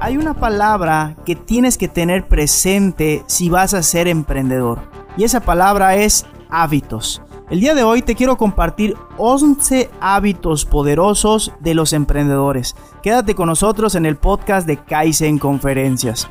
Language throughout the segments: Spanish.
Hay una palabra que tienes que tener presente si vas a ser emprendedor. Y esa palabra es hábitos. El día de hoy te quiero compartir 11 hábitos poderosos de los emprendedores. Quédate con nosotros en el podcast de Kaizen Conferencias.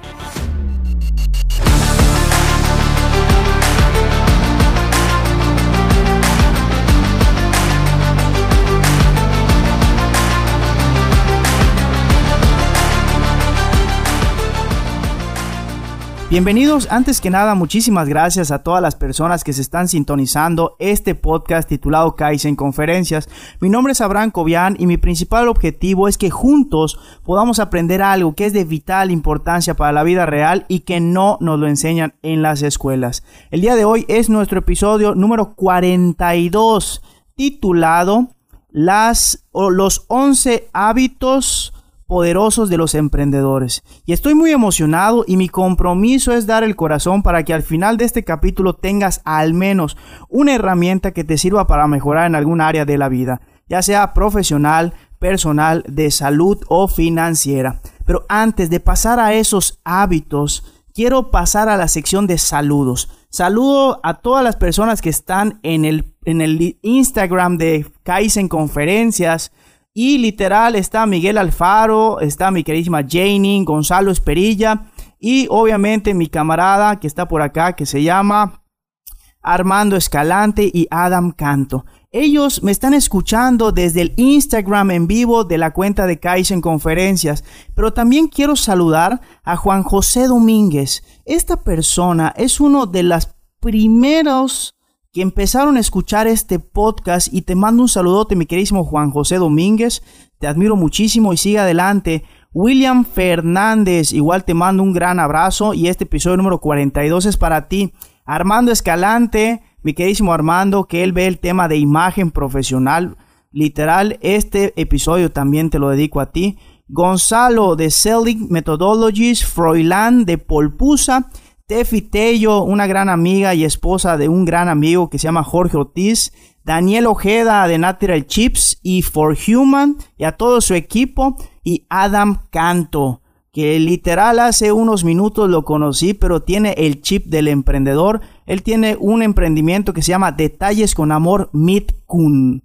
Bienvenidos, antes que nada, muchísimas gracias a todas las personas que se están sintonizando este podcast titulado Kaizen Conferencias. Mi nombre es Abraham Cobian y mi principal objetivo es que juntos podamos aprender algo que es de vital importancia para la vida real y que no nos lo enseñan en las escuelas. El día de hoy es nuestro episodio número 42 titulado las o los 11 hábitos poderosos de los emprendedores. Y estoy muy emocionado y mi compromiso es dar el corazón para que al final de este capítulo tengas al menos una herramienta que te sirva para mejorar en algún área de la vida, ya sea profesional, personal, de salud o financiera. Pero antes de pasar a esos hábitos, quiero pasar a la sección de saludos. Saludo a todas las personas que están en el, en el Instagram de Kaizen Conferencias, y literal está Miguel Alfaro, está mi queridísima Janie, Gonzalo Esperilla y obviamente mi camarada que está por acá que se llama Armando Escalante y Adam Canto. Ellos me están escuchando desde el Instagram en vivo de la cuenta de Kaizen Conferencias, pero también quiero saludar a Juan José Domínguez. Esta persona es uno de los primeros que empezaron a escuchar este podcast y te mando un saludote, mi queridísimo Juan José Domínguez. Te admiro muchísimo y sigue adelante. William Fernández, igual te mando un gran abrazo y este episodio número 42 es para ti. Armando Escalante, mi queridísimo Armando, que él ve el tema de imagen profesional. Literal, este episodio también te lo dedico a ti. Gonzalo de Selling Methodologies, Froilán de Polpusa Tefi Tello, una gran amiga y esposa de un gran amigo que se llama Jorge Ortiz, Daniel Ojeda de Natural Chips y For Human y a todo su equipo y Adam Canto, que literal hace unos minutos lo conocí, pero tiene el chip del emprendedor. Él tiene un emprendimiento que se llama Detalles con Amor Kun.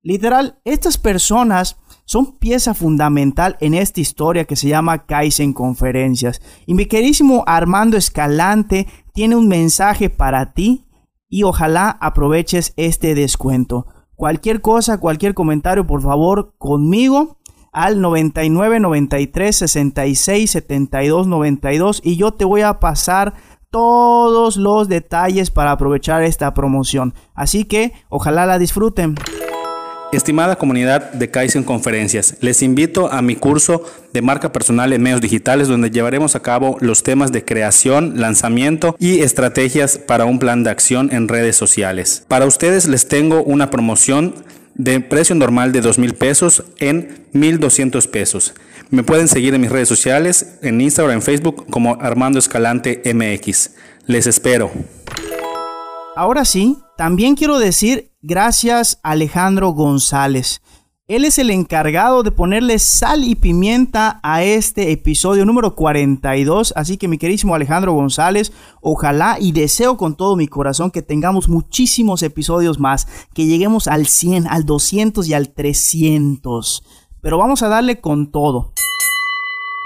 Literal, estas personas son pieza fundamental en esta historia que se llama Kaizen Conferencias. Y mi queridísimo Armando Escalante tiene un mensaje para ti y ojalá aproveches este descuento. Cualquier cosa, cualquier comentario, por favor, conmigo al 99 93 66 72 92 y yo te voy a pasar todos los detalles para aprovechar esta promoción. Así que ojalá la disfruten. Estimada comunidad de Kaizen Conferencias, les invito a mi curso de marca personal en medios digitales donde llevaremos a cabo los temas de creación, lanzamiento y estrategias para un plan de acción en redes sociales. Para ustedes les tengo una promoción de precio normal de dos mil pesos en 1200 pesos. Me pueden seguir en mis redes sociales, en Instagram, en Facebook como Armando Escalante MX. Les espero. Ahora sí, también quiero decir gracias a Alejandro González. Él es el encargado de ponerle sal y pimienta a este episodio número 42. Así que mi queridísimo Alejandro González, ojalá y deseo con todo mi corazón que tengamos muchísimos episodios más, que lleguemos al 100, al 200 y al 300. Pero vamos a darle con todo.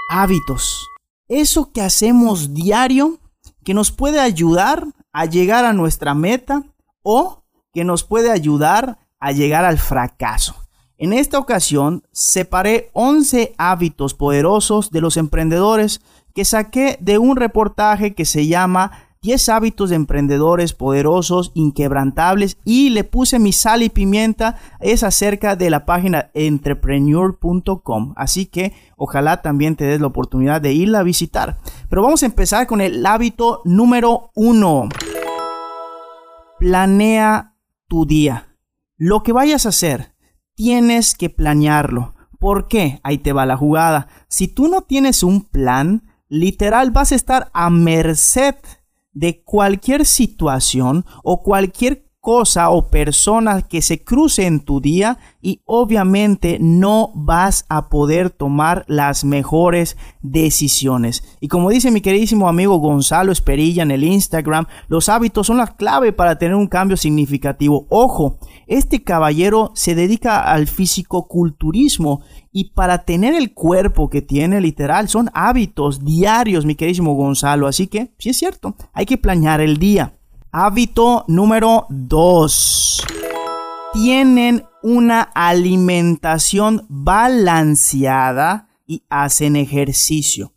Hábitos. Eso que hacemos diario que nos puede ayudar a llegar a nuestra meta o que nos puede ayudar a llegar al fracaso. En esta ocasión separé 11 hábitos poderosos de los emprendedores que saqué de un reportaje que se llama 10 hábitos de emprendedores poderosos, inquebrantables y le puse mi sal y pimienta, es acerca de la página entrepreneur.com. Así que ojalá también te des la oportunidad de irla a visitar. Pero vamos a empezar con el hábito número uno. Planea tu día. Lo que vayas a hacer, tienes que planearlo. ¿Por qué? Ahí te va la jugada. Si tú no tienes un plan, literal vas a estar a merced de cualquier situación o cualquier cosa o persona que se cruce en tu día y obviamente no vas a poder tomar las mejores decisiones. Y como dice mi queridísimo amigo Gonzalo Esperilla en el Instagram, los hábitos son la clave para tener un cambio significativo. Ojo, este caballero se dedica al físico-culturismo y para tener el cuerpo que tiene literal son hábitos diarios, mi queridísimo Gonzalo. Así que, sí es cierto, hay que planear el día. Hábito número 2. Tienen una alimentación balanceada y hacen ejercicio.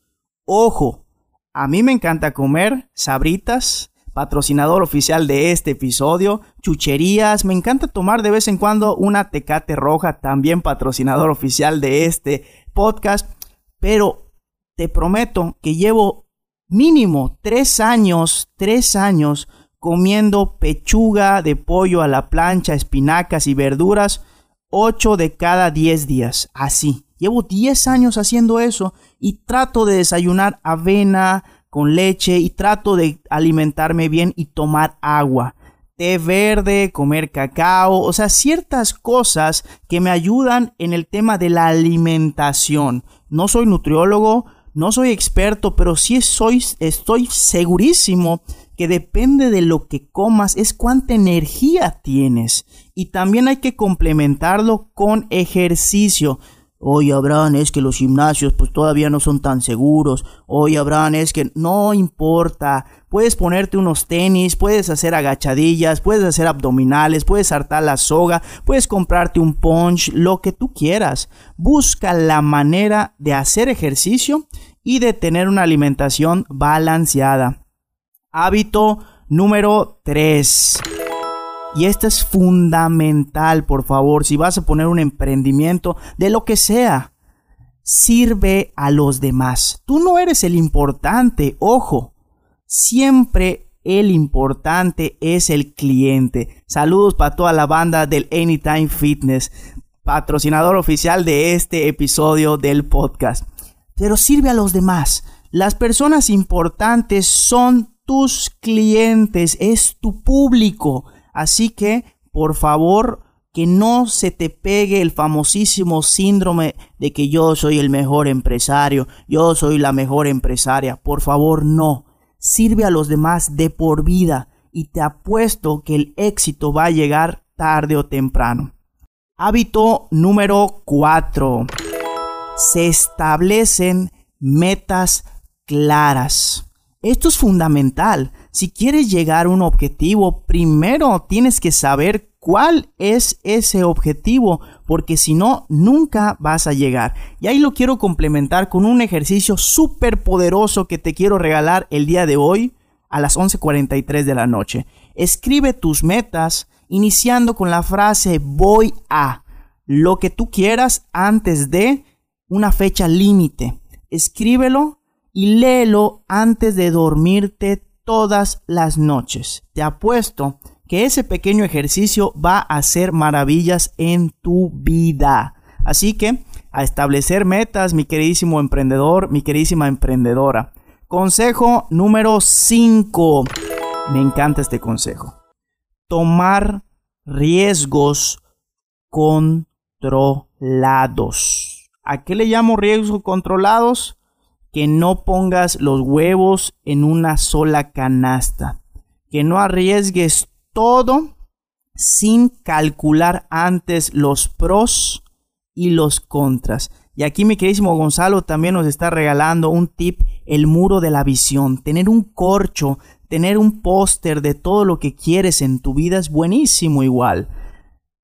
Ojo, a mí me encanta comer sabritas, patrocinador oficial de este episodio, chucherías, me encanta tomar de vez en cuando una tecate roja, también patrocinador oficial de este podcast, pero te prometo que llevo mínimo tres años, tres años comiendo pechuga de pollo a la plancha, espinacas y verduras, 8 de cada 10 días. Así. Llevo 10 años haciendo eso y trato de desayunar avena con leche y trato de alimentarme bien y tomar agua. Té verde, comer cacao, o sea, ciertas cosas que me ayudan en el tema de la alimentación. No soy nutriólogo, no soy experto, pero sí soy, estoy segurísimo depende de lo que comas es cuánta energía tienes. Y también hay que complementarlo con ejercicio. Hoy Abraham es que los gimnasios pues todavía no son tan seguros. Hoy Abraham es que no importa. Puedes ponerte unos tenis, puedes hacer agachadillas, puedes hacer abdominales, puedes saltar la soga, puedes comprarte un punch, lo que tú quieras. Busca la manera de hacer ejercicio y de tener una alimentación balanceada. Hábito número 3. Y esto es fundamental, por favor, si vas a poner un emprendimiento de lo que sea, sirve a los demás. Tú no eres el importante, ojo, siempre el importante es el cliente. Saludos para toda la banda del Anytime Fitness, patrocinador oficial de este episodio del podcast. Pero sirve a los demás. Las personas importantes son tus clientes, es tu público. Así que, por favor, que no se te pegue el famosísimo síndrome de que yo soy el mejor empresario, yo soy la mejor empresaria. Por favor, no. Sirve a los demás de por vida y te apuesto que el éxito va a llegar tarde o temprano. Hábito número 4. Se establecen metas claras. Esto es fundamental. Si quieres llegar a un objetivo, primero tienes que saber cuál es ese objetivo, porque si no, nunca vas a llegar. Y ahí lo quiero complementar con un ejercicio súper poderoso que te quiero regalar el día de hoy a las 11.43 de la noche. Escribe tus metas iniciando con la frase voy a lo que tú quieras antes de una fecha límite. Escríbelo y léelo antes de dormirte todas las noches. Te apuesto que ese pequeño ejercicio va a hacer maravillas en tu vida. Así que a establecer metas, mi queridísimo emprendedor, mi queridísima emprendedora. Consejo número 5. Me encanta este consejo. Tomar riesgos controlados. ¿A qué le llamo riesgos controlados? Que no pongas los huevos en una sola canasta, que no arriesgues todo sin calcular antes los pros y los contras. Y aquí mi queridísimo Gonzalo también nos está regalando un tip, el muro de la visión. Tener un corcho, tener un póster de todo lo que quieres en tu vida es buenísimo igual.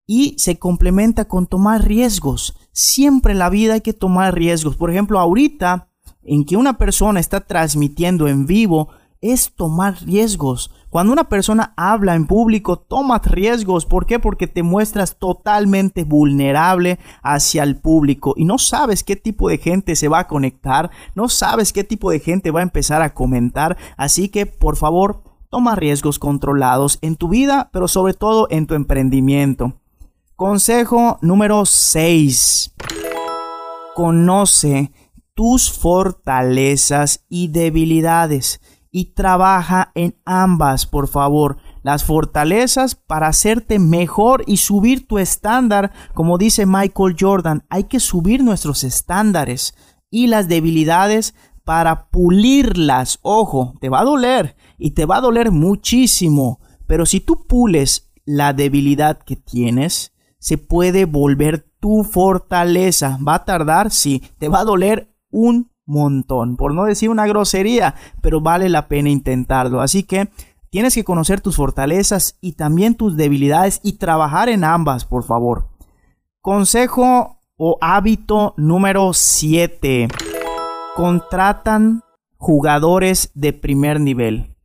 Y se complementa con tomar riesgos. Siempre en la vida hay que tomar riesgos. Por ejemplo, ahorita en que una persona está transmitiendo en vivo es tomar riesgos. Cuando una persona habla en público, tomas riesgos. ¿Por qué? Porque te muestras totalmente vulnerable hacia el público y no sabes qué tipo de gente se va a conectar, no sabes qué tipo de gente va a empezar a comentar. Así que, por favor, toma riesgos controlados en tu vida, pero sobre todo en tu emprendimiento. Consejo número 6. Conoce tus fortalezas y debilidades y trabaja en ambas, por favor. las fortalezas para hacerte mejor y subir tu estándar. Como dice Michael Jordan, hay que subir nuestros estándares y las debilidades para pulirlas. Ojo, te va a doler y te va a doler muchísimo. Pero si tú pules la debilidad que tienes, se puede volver tu fortaleza. ¿Va a tardar? Sí. Te va a doler un montón. Por no decir una grosería, pero vale la pena intentarlo. Así que Tienes que conocer tus fortalezas y también tus debilidades y trabajar en ambas, por favor. Consejo o hábito número 7. Contratan jugadores de primer nivel.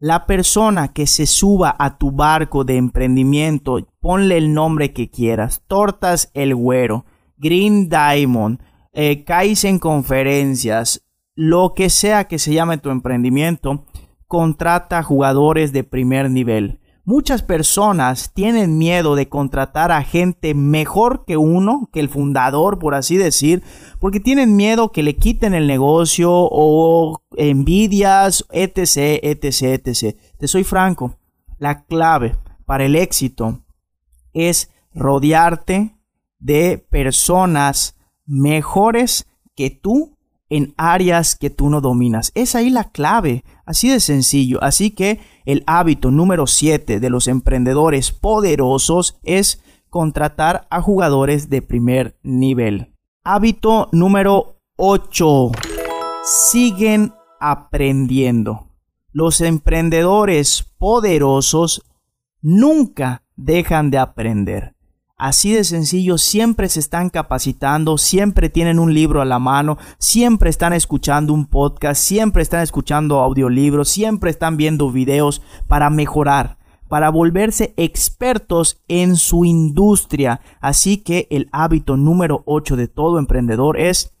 La persona que se suba a tu barco de emprendimiento, ponle el nombre que quieras. Tortas El Güero, Green Diamond, eh, Kaizen Conferencias, lo que sea que se llame tu emprendimiento contrata jugadores de primer nivel. Muchas personas tienen miedo de contratar a gente mejor que uno, que el fundador, por así decir, porque tienen miedo que le quiten el negocio o envidias, etc, etc, etc. Te soy franco, la clave para el éxito es rodearte de personas mejores que tú en áreas que tú no dominas. Es ahí la clave, así de sencillo. Así que el hábito número 7 de los emprendedores poderosos es contratar a jugadores de primer nivel. Hábito número 8. Siguen aprendiendo. Los emprendedores poderosos nunca dejan de aprender. Así de sencillo, siempre se están capacitando, siempre tienen un libro a la mano, siempre están escuchando un podcast, siempre están escuchando audiolibros, siempre están viendo videos para mejorar, para volverse expertos en su industria. Así que el hábito número 8 de todo emprendedor es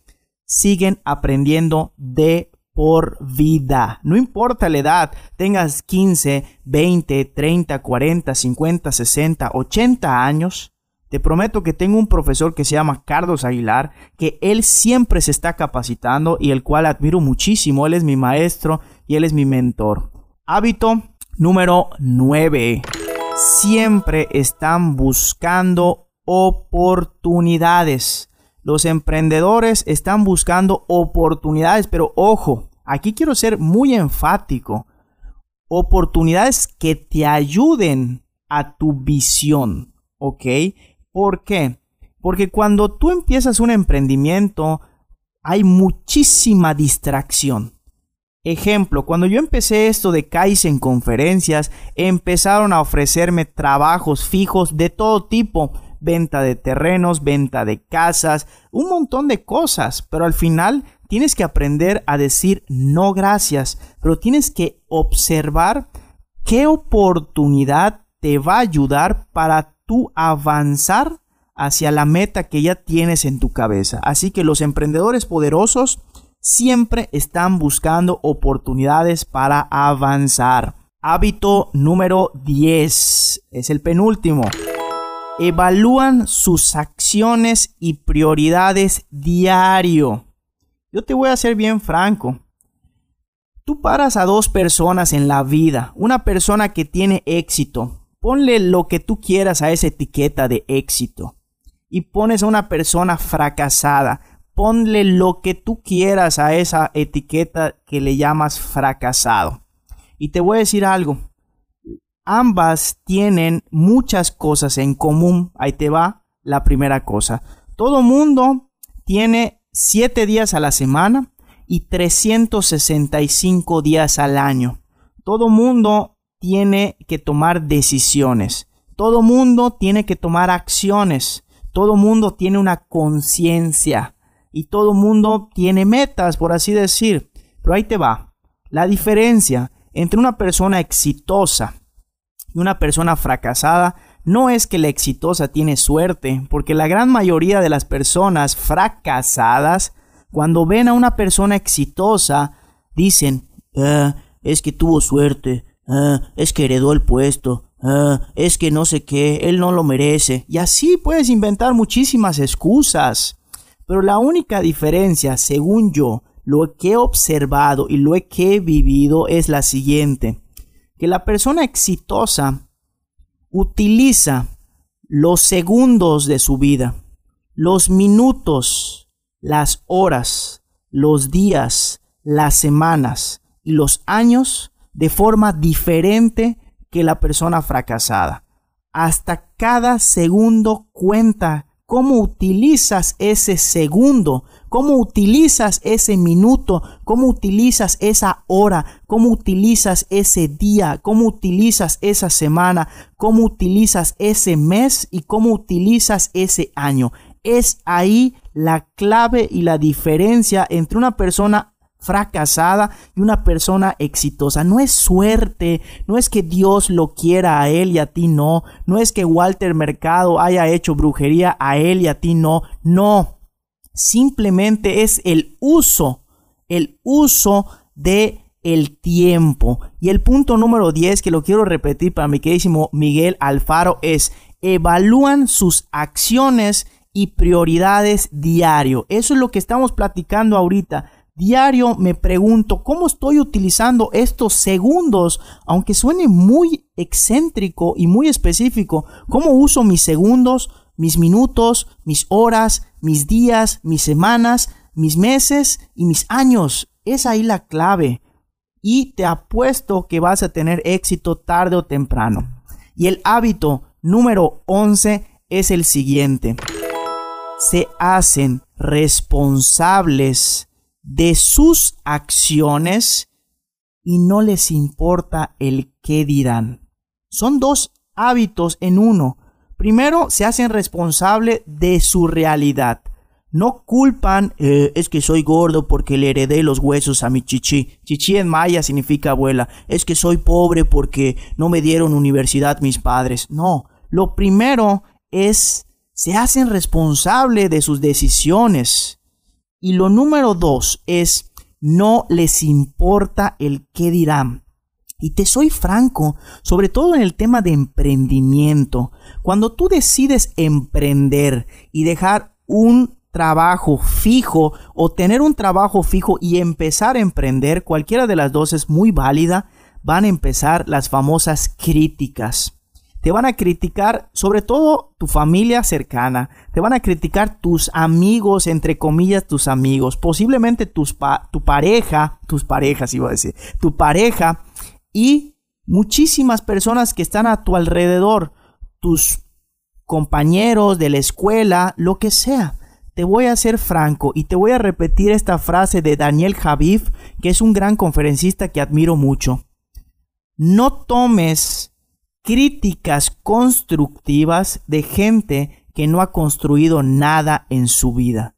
siguen aprendiendo de por vida. No importa la edad, tengas 15, 20, 30, 40, 50, 60, 80 años, te prometo que tengo un profesor que se llama Carlos Aguilar, que él siempre se está capacitando y el cual admiro muchísimo. Él es mi maestro y él es mi mentor. Hábito número 9. Siempre están buscando oportunidades. Los emprendedores están buscando oportunidades, pero ojo, aquí quiero ser muy enfático. Oportunidades que te ayuden a tu visión, ¿ok? ¿Por qué? Porque cuando tú empiezas un emprendimiento hay muchísima distracción. Ejemplo, cuando yo empecé esto de Kaizen conferencias, empezaron a ofrecerme trabajos fijos de todo tipo, venta de terrenos, venta de casas, un montón de cosas, pero al final tienes que aprender a decir no gracias, pero tienes que observar qué oportunidad te va a ayudar para avanzar hacia la meta que ya tienes en tu cabeza. Así que los emprendedores poderosos siempre están buscando oportunidades para avanzar. Hábito número 10 es el penúltimo. Evalúan sus acciones y prioridades diario. Yo te voy a ser bien franco. Tú paras a dos personas en la vida. Una persona que tiene éxito Ponle lo que tú quieras a esa etiqueta de éxito. Y pones a una persona fracasada. Ponle lo que tú quieras a esa etiqueta que le llamas fracasado. Y te voy a decir algo. Ambas tienen muchas cosas en común. Ahí te va la primera cosa. Todo mundo tiene 7 días a la semana y 365 días al año. Todo mundo tiene que tomar decisiones. Todo mundo tiene que tomar acciones. Todo mundo tiene una conciencia. Y todo mundo tiene metas, por así decir. Pero ahí te va. La diferencia entre una persona exitosa y una persona fracasada no es que la exitosa tiene suerte, porque la gran mayoría de las personas fracasadas, cuando ven a una persona exitosa, dicen, ah, es que tuvo suerte, Ah, es que heredó el puesto, ah, es que no sé qué, él no lo merece. Y así puedes inventar muchísimas excusas. Pero la única diferencia, según yo, lo que he observado y lo que he vivido es la siguiente. que la persona exitosa utiliza los segundos de su vida, los minutos, las horas, los días, las semanas y los años de forma diferente que la persona fracasada. Hasta cada segundo cuenta cómo utilizas ese segundo, cómo utilizas ese minuto, cómo utilizas esa hora, cómo utilizas ese día, cómo utilizas esa semana, cómo utilizas ese mes y cómo utilizas ese año. Es ahí la clave y la diferencia entre una persona fracasada y una persona exitosa. No es suerte, no es que Dios lo quiera a él y a ti no, no es que Walter Mercado haya hecho brujería a él y a ti no, no. Simplemente es el uso, el uso de el tiempo. Y el punto número 10 que lo quiero repetir para mi queridísimo Miguel Alfaro es evalúan sus acciones y prioridades diario. Eso es lo que estamos platicando ahorita diario me pregunto cómo estoy utilizando estos segundos, aunque suene muy excéntrico y muy específico, cómo uso mis segundos, mis minutos, mis horas, mis días, mis semanas, mis meses y mis años. Es ahí la clave. Y te apuesto que vas a tener éxito tarde o temprano. Y el hábito número 11 es el siguiente. Se hacen responsables de sus acciones y no les importa el qué dirán. Son dos hábitos en uno. Primero, se hacen responsable de su realidad. No culpan, eh, es que soy gordo porque le heredé los huesos a mi chichi. Chichi en maya significa abuela. Es que soy pobre porque no me dieron universidad mis padres. No, lo primero es, se hacen responsable de sus decisiones. Y lo número dos es, no les importa el qué dirán. Y te soy franco, sobre todo en el tema de emprendimiento. Cuando tú decides emprender y dejar un trabajo fijo o tener un trabajo fijo y empezar a emprender, cualquiera de las dos es muy válida, van a empezar las famosas críticas te van a criticar sobre todo tu familia cercana, te van a criticar tus amigos, entre comillas, tus amigos, posiblemente tus tu pareja, tus parejas iba a decir, tu pareja y muchísimas personas que están a tu alrededor, tus compañeros de la escuela, lo que sea. Te voy a ser franco y te voy a repetir esta frase de Daniel Javif, que es un gran conferencista que admiro mucho. No tomes críticas constructivas de gente que no ha construido nada en su vida.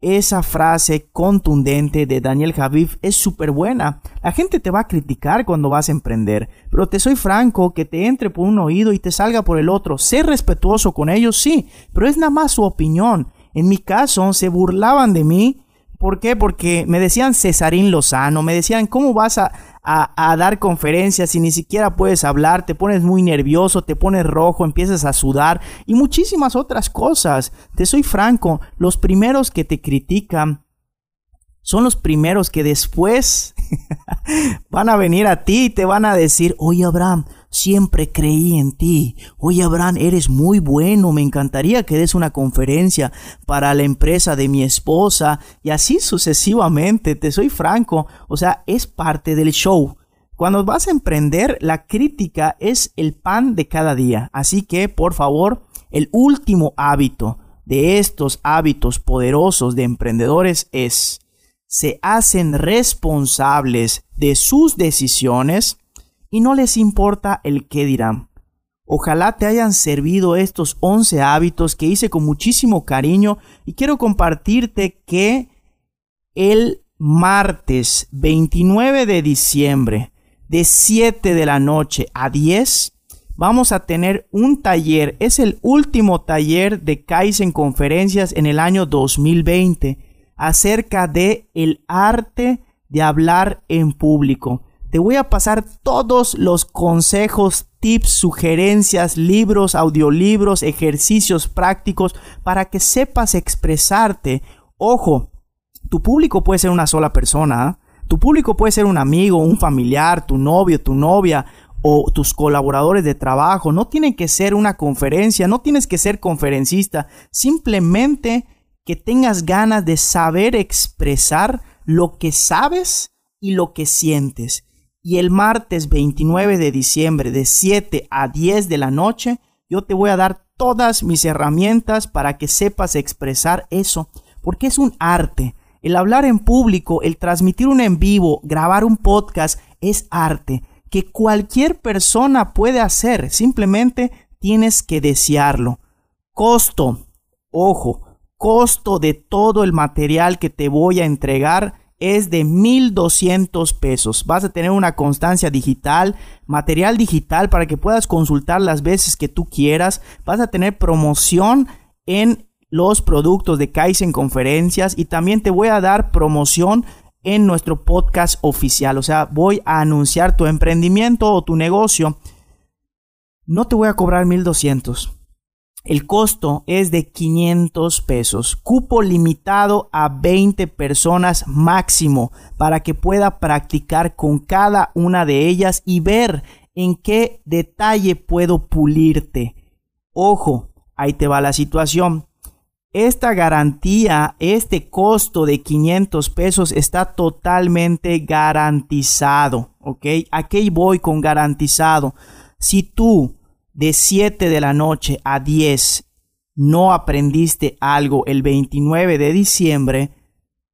Esa frase contundente de Daniel Javif es súper buena. La gente te va a criticar cuando vas a emprender, pero te soy franco que te entre por un oído y te salga por el otro. Sé respetuoso con ellos, sí, pero es nada más su opinión. En mi caso, se burlaban de mí. ¿Por qué? Porque me decían Cesarín Lozano, me decían, ¿cómo vas a, a, dar conferencias y ni siquiera puedes hablar, te pones muy nervioso, te pones rojo, empiezas a sudar y muchísimas otras cosas. Te soy franco, los primeros que te critican son los primeros que después van a venir a ti y te van a decir, oye Abraham, siempre creí en ti. Oye Abraham, eres muy bueno, me encantaría que des una conferencia para la empresa de mi esposa y así sucesivamente, te soy franco, o sea, es parte del show. Cuando vas a emprender, la crítica es el pan de cada día. Así que, por favor, el último hábito de estos hábitos poderosos de emprendedores es se hacen responsables de sus decisiones y no les importa el qué dirán. Ojalá te hayan servido estos 11 hábitos que hice con muchísimo cariño y quiero compartirte que el martes 29 de diciembre de 7 de la noche a 10 vamos a tener un taller, es el último taller de Kaizen Conferencias en el año 2020 acerca de el arte de hablar en público. Te voy a pasar todos los consejos, tips, sugerencias, libros, audiolibros, ejercicios prácticos para que sepas expresarte. Ojo, tu público puede ser una sola persona. ¿ah? Tu público puede ser un amigo, un familiar, tu novio, tu novia o tus colaboradores de trabajo. No tiene que ser una conferencia, no tienes que ser conferencista. Simplemente que tengas ganas de saber expresar lo que sabes y lo que sientes. Y el martes 29 de diciembre de 7 a 10 de la noche, yo te voy a dar todas mis herramientas para que sepas expresar eso, porque es un arte. El hablar en público, el transmitir un en vivo, grabar un podcast, es arte que cualquier persona puede hacer, simplemente tienes que desearlo. Costo, ojo, costo de todo el material que te voy a entregar es de 1200 pesos. Vas a tener una constancia digital, material digital para que puedas consultar las veces que tú quieras. Vas a tener promoción en los productos de Kaizen Conferencias y también te voy a dar promoción en nuestro podcast oficial. O sea, voy a anunciar tu emprendimiento o tu negocio. No te voy a cobrar 1200. El costo es de 500 pesos. Cupo limitado a 20 personas máximo para que pueda practicar con cada una de ellas y ver en qué detalle puedo pulirte. Ojo, ahí te va la situación. Esta garantía, este costo de 500 pesos está totalmente garantizado, ¿ok? Aquí voy con garantizado. Si tú de 7 de la noche a 10 no aprendiste algo el 29 de diciembre,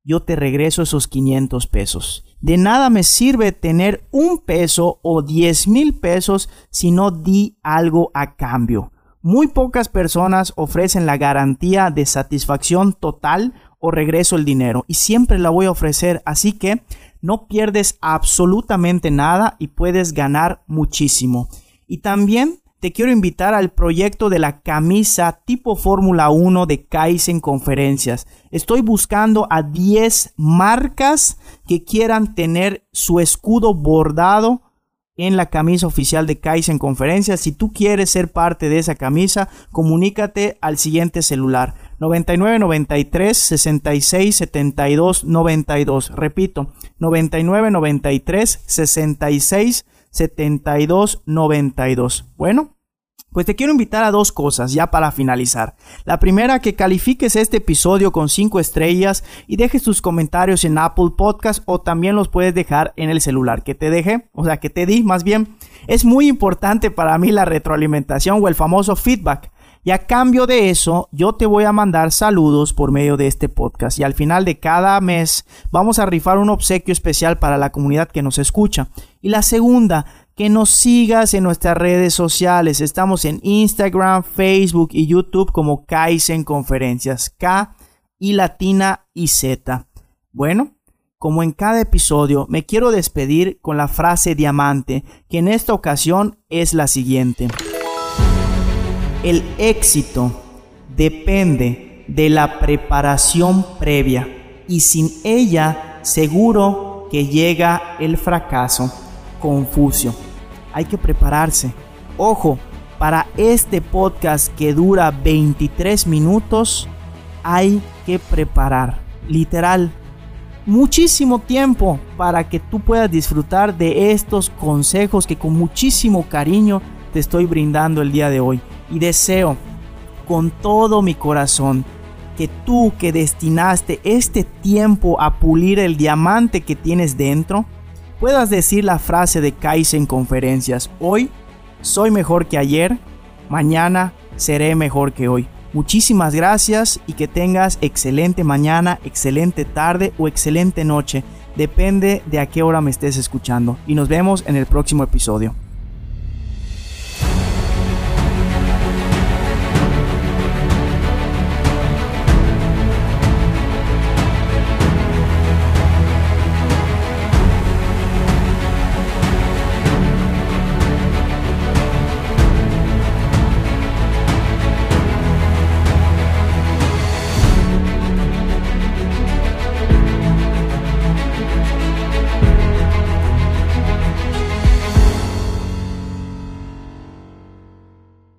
yo te regreso esos 500 pesos. De nada me sirve tener un peso o 10 mil pesos si no di algo a cambio. Muy pocas personas ofrecen la garantía de satisfacción total o regreso el dinero y siempre la voy a ofrecer, así que no pierdes absolutamente nada y puedes ganar muchísimo. Y también te quiero invitar al proyecto de la camisa tipo Fórmula 1 de Kaizen Conferencias. Estoy buscando a 10 marcas que quieran tener su escudo bordado en la camisa oficial de Kaizen Conferencias. Si tú quieres ser parte de esa camisa, comunícate al siguiente celular 9993 66 72 92. Repito, 9993 66 72 92. Bueno, pues te quiero invitar a dos cosas ya para finalizar. La primera, que califiques este episodio con 5 estrellas y dejes tus comentarios en Apple Podcast o también los puedes dejar en el celular que te deje, o sea, que te di más bien. Es muy importante para mí la retroalimentación o el famoso feedback. Y a cambio de eso, yo te voy a mandar saludos por medio de este podcast. Y al final de cada mes vamos a rifar un obsequio especial para la comunidad que nos escucha. Y la segunda, que nos sigas en nuestras redes sociales. Estamos en Instagram, Facebook y YouTube como Kaizen Conferencias. K y latina y Z. Bueno, como en cada episodio, me quiero despedir con la frase diamante, que en esta ocasión es la siguiente. El éxito depende de la preparación previa y sin ella seguro que llega el fracaso. Confucio hay que prepararse. Ojo, para este podcast que dura 23 minutos, hay que preparar, literal, muchísimo tiempo para que tú puedas disfrutar de estos consejos que con muchísimo cariño te estoy brindando el día de hoy. Y deseo con todo mi corazón que tú que destinaste este tiempo a pulir el diamante que tienes dentro, puedas decir la frase de Kaizen Conferencias, hoy soy mejor que ayer, mañana seré mejor que hoy. Muchísimas gracias y que tengas excelente mañana, excelente tarde o excelente noche. Depende de a qué hora me estés escuchando. Y nos vemos en el próximo episodio.